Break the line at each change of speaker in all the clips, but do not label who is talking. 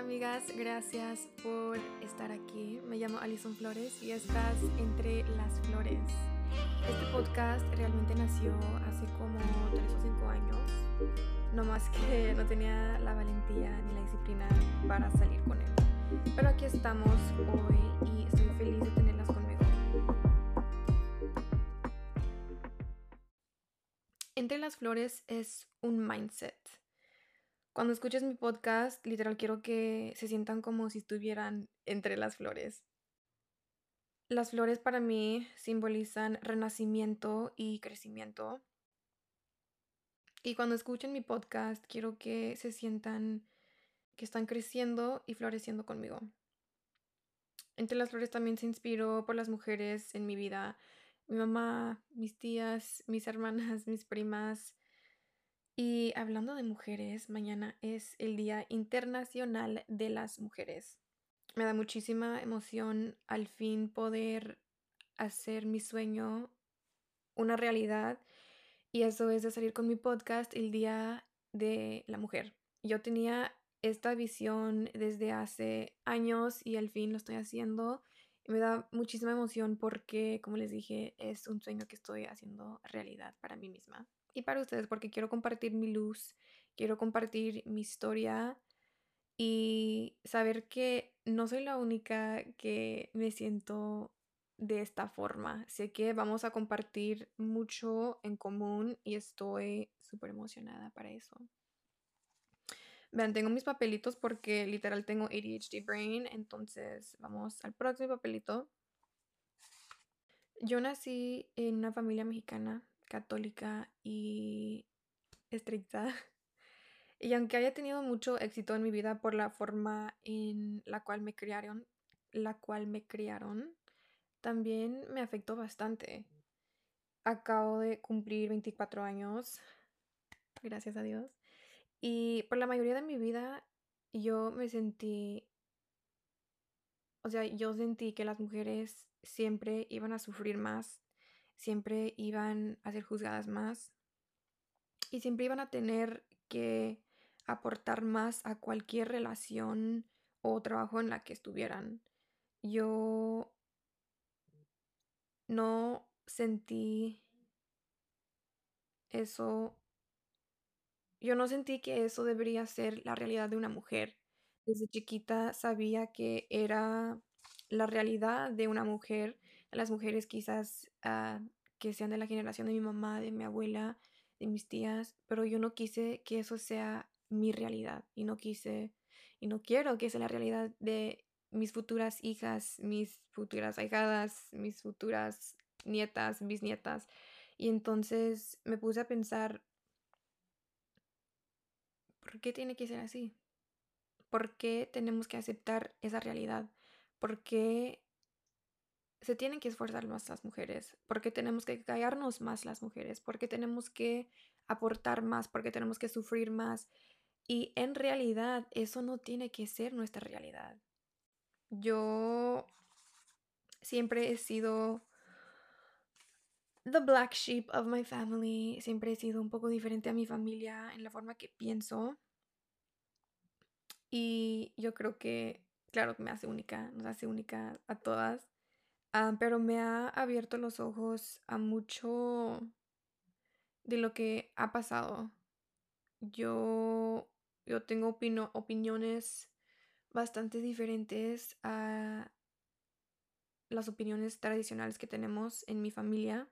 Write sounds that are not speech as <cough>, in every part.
Hola amigas, gracias por estar aquí. Me llamo Alison Flores y estás entre las flores. Este podcast realmente nació hace como 3 o 5 años, no más que <laughs> no tenía la valentía ni la disciplina para salir con él. Pero aquí estamos hoy y estoy feliz de tenerlas conmigo. Entre las flores es un mindset cuando escuches mi podcast, literal quiero que se sientan como si estuvieran entre las flores. Las flores para mí simbolizan renacimiento y crecimiento. Y cuando escuchen mi podcast, quiero que se sientan que están creciendo y floreciendo conmigo. Entre las flores también se inspiró por las mujeres en mi vida. Mi mamá, mis tías, mis hermanas, <laughs> mis primas, y hablando de mujeres, mañana es el Día Internacional de las Mujeres. Me da muchísima emoción al fin poder hacer mi sueño una realidad y eso es de salir con mi podcast el Día de la Mujer. Yo tenía esta visión desde hace años y al fin lo estoy haciendo. me da muchísima emoción porque, como les dije, es un sueño que estoy haciendo realidad para mí misma y para ustedes porque quiero compartir mi luz, quiero compartir mi historia y saber que no soy la única que me siento de esta forma. Sé que vamos a compartir mucho en común y estoy súper emocionada para eso. Vean, tengo mis papelitos porque literal tengo ADHD brain, entonces vamos al próximo papelito. Yo nací en una familia mexicana católica y estricta. <laughs> Y aunque haya tenido mucho éxito en mi vida por la forma en la cual me criaron, la cual me criaron, también me afectó bastante. Acabo de cumplir 24 años, gracias a Dios. Y por la mayoría de mi vida yo me sentí, o sea, yo sentí que las mujeres siempre iban a sufrir más siempre iban a ser juzgadas más y siempre iban a tener que aportar más a cualquier relación o trabajo en la que estuvieran. Yo no sentí eso, yo no sentí que eso debería ser la realidad de una mujer. Desde chiquita sabía que era la realidad de una mujer las mujeres quizás ah, que sean de la generación de mi mamá, de mi abuela, de mis tías, pero yo no quise que eso sea mi realidad y no quise y no quiero que sea la realidad de mis futuras hijas, mis futuras ahijadas, mis futuras nietas, bisnietas. Y entonces me puse a pensar, ¿por qué tiene que ser así? ¿Por qué tenemos que aceptar esa realidad? ¿Por qué se tienen que esforzar más las mujeres, porque tenemos que callarnos más las mujeres, porque tenemos que aportar más, porque tenemos que sufrir más. Y en realidad eso no tiene que ser nuestra realidad. Yo siempre he sido the black sheep of my family, siempre he sido un poco diferente a mi familia en la forma que pienso. Y yo creo que, claro, me hace única, nos hace única a todas. Ah, pero me ha abierto los ojos a mucho de lo que ha pasado. Yo, yo tengo opiniones bastante diferentes a las opiniones tradicionales que tenemos en mi familia.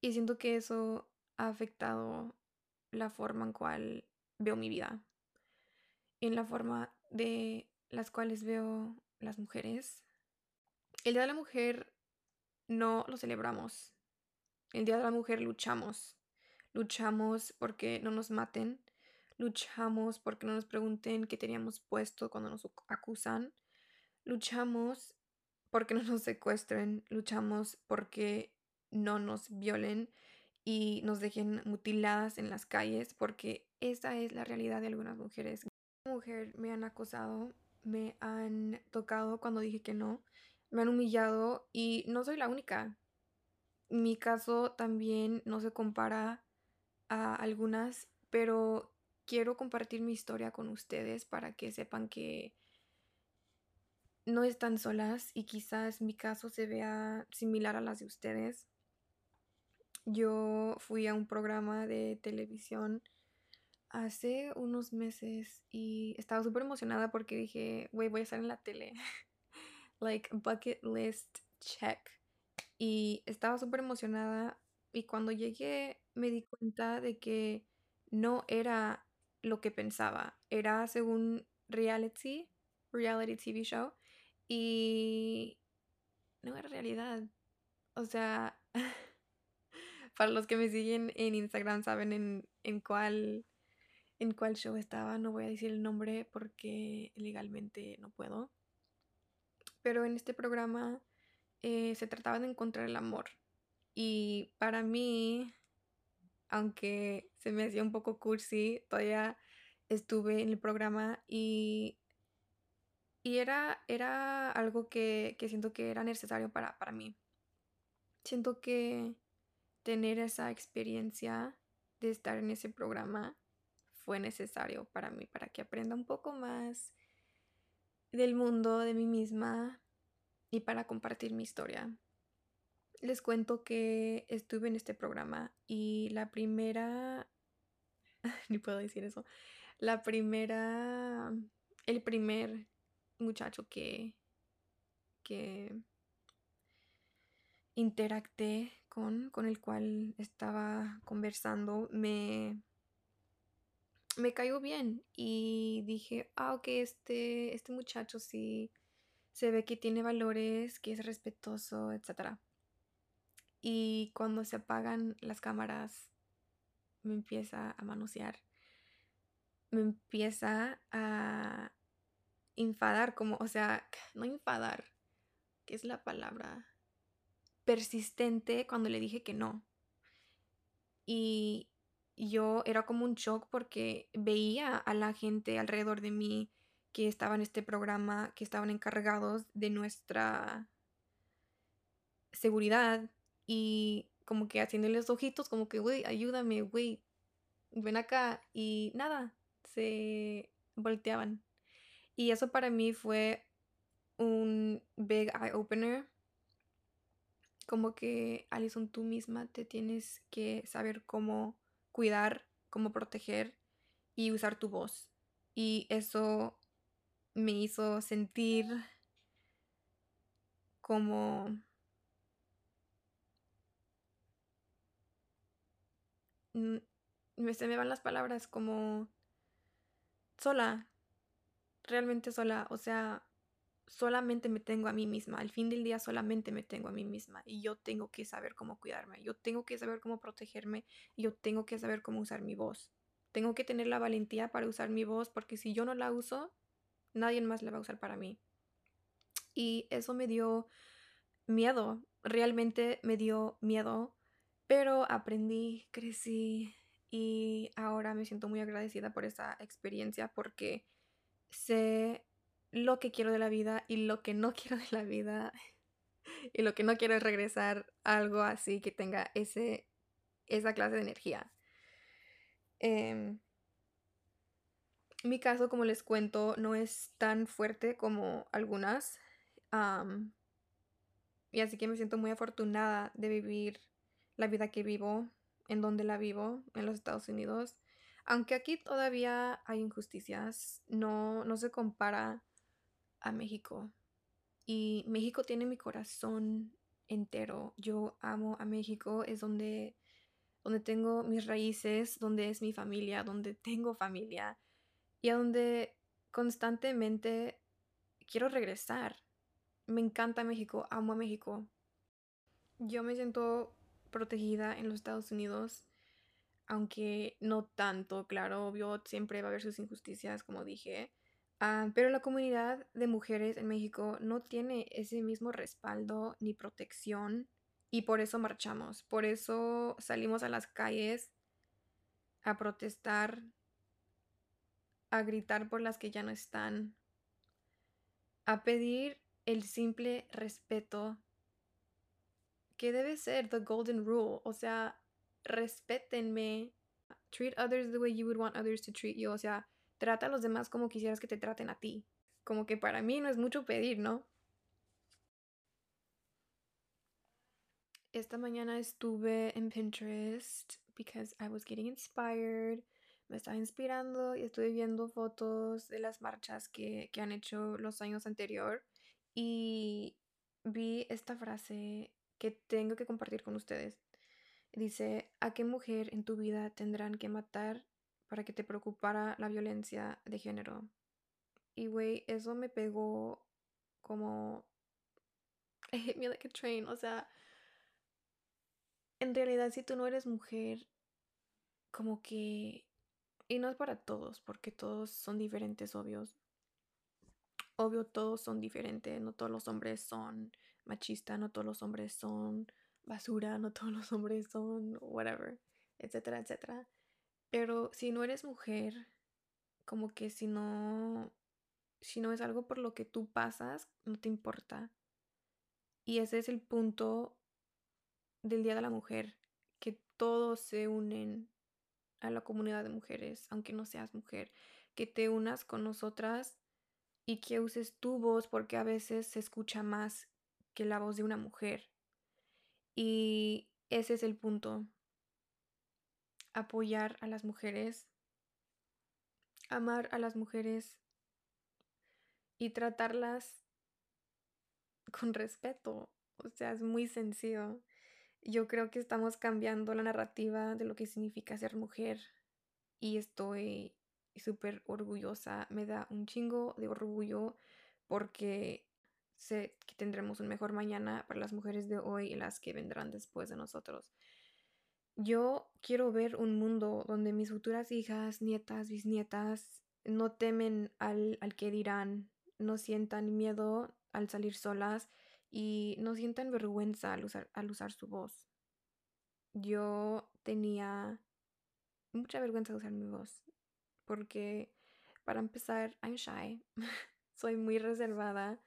Y siento que eso ha afectado la forma en cual veo mi vida. En la forma de las cuales veo las mujeres el Día de la Mujer no lo celebramos. El Día de la Mujer luchamos. Luchamos porque no nos maten. Luchamos porque no nos pregunten qué teníamos puesto cuando nos acusan. Luchamos porque no nos secuestren. Luchamos porque no nos violen y nos dejen mutiladas en las calles porque esa es la realidad de algunas mujeres. Mujer me han acosado, me han tocado cuando dije que no, me han humillado y no soy la única. Mi caso también no se compara a algunas, pero quiero compartir mi historia con ustedes para que sepan que no están solas y quizás mi caso se vea similar a las de ustedes. Yo fui a un programa de televisión hace unos meses y estaba súper emocionada porque dije, güey, voy a estar en la tele. <laughs> like, bucket list check. Y estaba súper emocionada y cuando llegué me di cuenta de que no era lo que pensaba. Era según reality, reality TV show. Y no era realidad. O sea, <laughs> para los que me siguen en Instagram saben en, en cuál en cuál show estaba. No voy a decir el nombre porque legalmente no puedo. Pero en este programa eh, se trataba de encontrar el amor. Y para mí, aunque se me hacía un poco cursi, todavía estuve en el programa y, y era, era algo que, que siento que era necesario para, para mí. Siento que tener esa experiencia de estar en ese programa fue necesario para mí, para que aprenda un poco más del mundo, de mí misma y para compartir mi historia. Les cuento que estuve en este programa y la primera, <laughs> ni puedo decir eso, la primera, el primer muchacho que, que interacté con, con el cual estaba conversando, me, me cayó bien y dije, ah, ok, este, este muchacho sí se ve que tiene valores, que es respetuoso, etc. Y cuando se apagan las cámaras, me empieza a manosear, me empieza a enfadar, como, o sea, <laughs> no enfadar, ¿qué es la palabra? Persistente cuando le dije que no. Y yo era como un shock porque veía a la gente alrededor de mí que estaba en este programa, que estaban encargados de nuestra seguridad y como que haciéndoles ojitos, como que, güey, ayúdame, güey, ven acá y nada, se volteaban. Y eso para mí fue un big eye opener. Como que, Alison, tú misma te tienes que saber cómo cuidar, cómo proteger y usar tu voz. Y eso me hizo sentir como me se me van las palabras como sola, realmente sola, o sea, solamente me tengo a mí misma, al fin del día solamente me tengo a mí misma y yo tengo que saber cómo cuidarme, yo tengo que saber cómo protegerme, yo tengo que saber cómo usar mi voz. Tengo que tener la valentía para usar mi voz porque si yo no la uso, nadie más la va a usar para mí. Y eso me dio miedo, realmente me dio miedo, pero aprendí, crecí y ahora me siento muy agradecida por esa experiencia porque sé lo que quiero de la vida y lo que no <laughs> quiero de la vida. Y lo que no quiero es regresar a algo así que tenga ese, esa clase de energía. Em, mi caso, como les cuento, no es tan fuerte como algunas. y así que me siento muy afortunada de vivir la vida que vivo, en donde la vivo, en los Estados Unidos. Aunque aquí todavía hay injusticias, no, no se compara México. Y México tiene mi corazón entero. Yo amo a México, es donde, donde tengo mis raíces, donde es mi familia, donde tengo familia y a donde constantemente quiero regresar. Me encanta México, amo a México. Yo me siento protegida en los Estados Unidos, aunque no tanto, claro, siempre va a haber sus injusticias, como dije, Ah, pero la comunidad de mujeres en México no tiene ese mismo respaldo ni protección y por eso marchamos, por eso salimos a las calles a protestar, a gritar por las que ya no están, a pedir el simple respeto que debe ser the golden rule, o sea, respétenme treat others the way you would want others to treat you. O sea, trata a los demás como quisieras que te traten a ti. Como que para mí no es mucho pedir, ¿no? Esta mañana estuve en Pinterest because I was getting inspired. Me estaba inspirando y estuve viendo fotos de las marchas que, que han hecho los años anterior y vi esta frase que tengo que compartir con ustedes. Dice, ¿a qué mujer en tu vida tendrán que matar para que te preocupara la violencia de género? Y güey, eso me pegó como... It <laughs> hit me like a train. O sea, en realidad si tú no eres mujer, como que... Y no es para todos, porque todos son diferentes, obvios. Obvio, todos son diferentes. No todos los hombres son machistas, no todos los hombres son basura, no todos los hombres son whatever, etcétera, etcétera. Pero si no eres mujer, como que si no, si no es algo por lo que tú pasas, no te importa. Y ese es el punto del Día de la Mujer, que todos se unen a la comunidad de mujeres, aunque no seas mujer, que te unas con nosotras y que uses tu voz porque a veces se escucha más que la voz de una mujer. Y ese es el punto. Apoyar a las mujeres, amar a las mujeres y tratarlas con respeto. O sea, es muy sencillo. Yo creo que estamos cambiando la narrativa de lo que significa ser mujer y estoy súper orgullosa. Me da un chingo de orgullo porque sé que tendremos un mejor mañana para las mujeres de hoy y las que vendrán después de nosotros. Yo quiero ver un mundo donde mis futuras hijas, nietas, bisnietas no temen al, al que dirán, no sientan miedo al salir solas y no sientan vergüenza al usar, al usar su voz. Yo tenía mucha vergüenza de usar mi voz porque para empezar, I'm shy, <laughs> soy muy reservada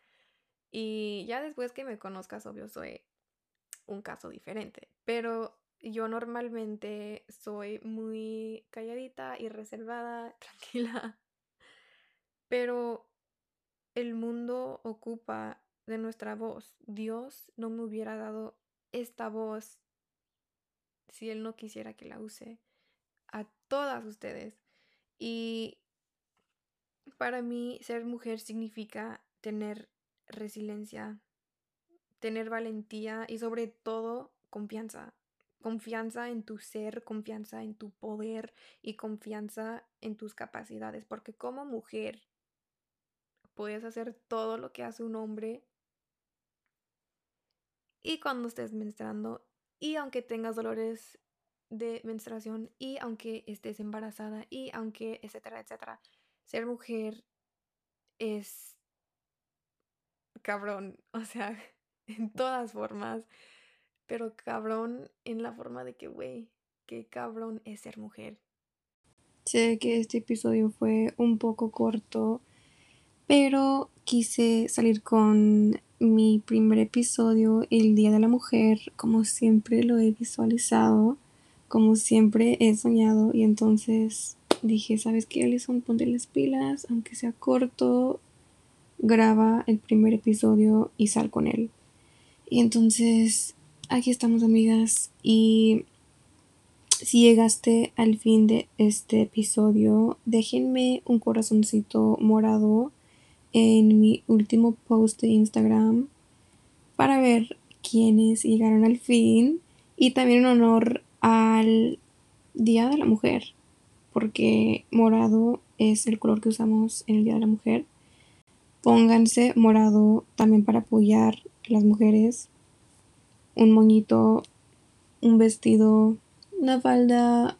y ya después que me conozcas, obvio, soy un caso diferente. Pero yo normalmente soy muy calladita y reservada, <laughs> tranquila. Pero el mundo ocupa de nuestra voz. Dios no me hubiera dado esta voz si Él no quisiera que la use a todas ustedes. Y para mí ser mujer significa tener resiliencia, tener valentía y sobre todo confianza. Confianza en tu ser, confianza en tu poder y confianza en tus capacidades. Porque como mujer puedes hacer todo lo que hace un hombre. Y cuando estés menstruando, y aunque tengas dolores de menstruación, y aunque estés embarazada, y aunque, etcétera, etcétera, ser mujer es cabrón, <laughs> o sea, en todas formas, pero cabrón en la forma de que, güey, qué cabrón es ser mujer.
Sé que este episodio fue un poco corto, pero quise salir con mi primer episodio, el Día de la Mujer, como siempre lo he visualizado, como siempre he soñado, y entonces dije, ¿sabes qué, Alison? Ponte las pilas, aunque sea corto, graba el primer episodio y sal con él. Y entonces, aquí estamos amigas y si llegaste al fin de este episodio, déjenme un corazoncito morado en mi último post de Instagram para ver quiénes llegaron al fin y también en honor al Día de la Mujer, porque morado es el color que usamos en el Día de la Mujer Pónganse morado también para apoyar a las mujeres. Un moñito, un vestido, una falda,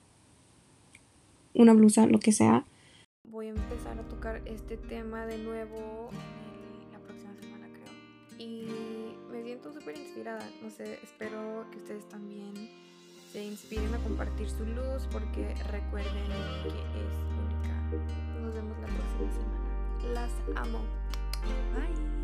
una blusa, lo que sea.
Voy a empezar a tocar este tema de nuevo la próxima semana, creo. Y me siento súper inspirada. No sé, espero que ustedes también se inspiren a compartir su luz porque recuerden que es única. Nos vemos la próxima semana. Las amo. Bye.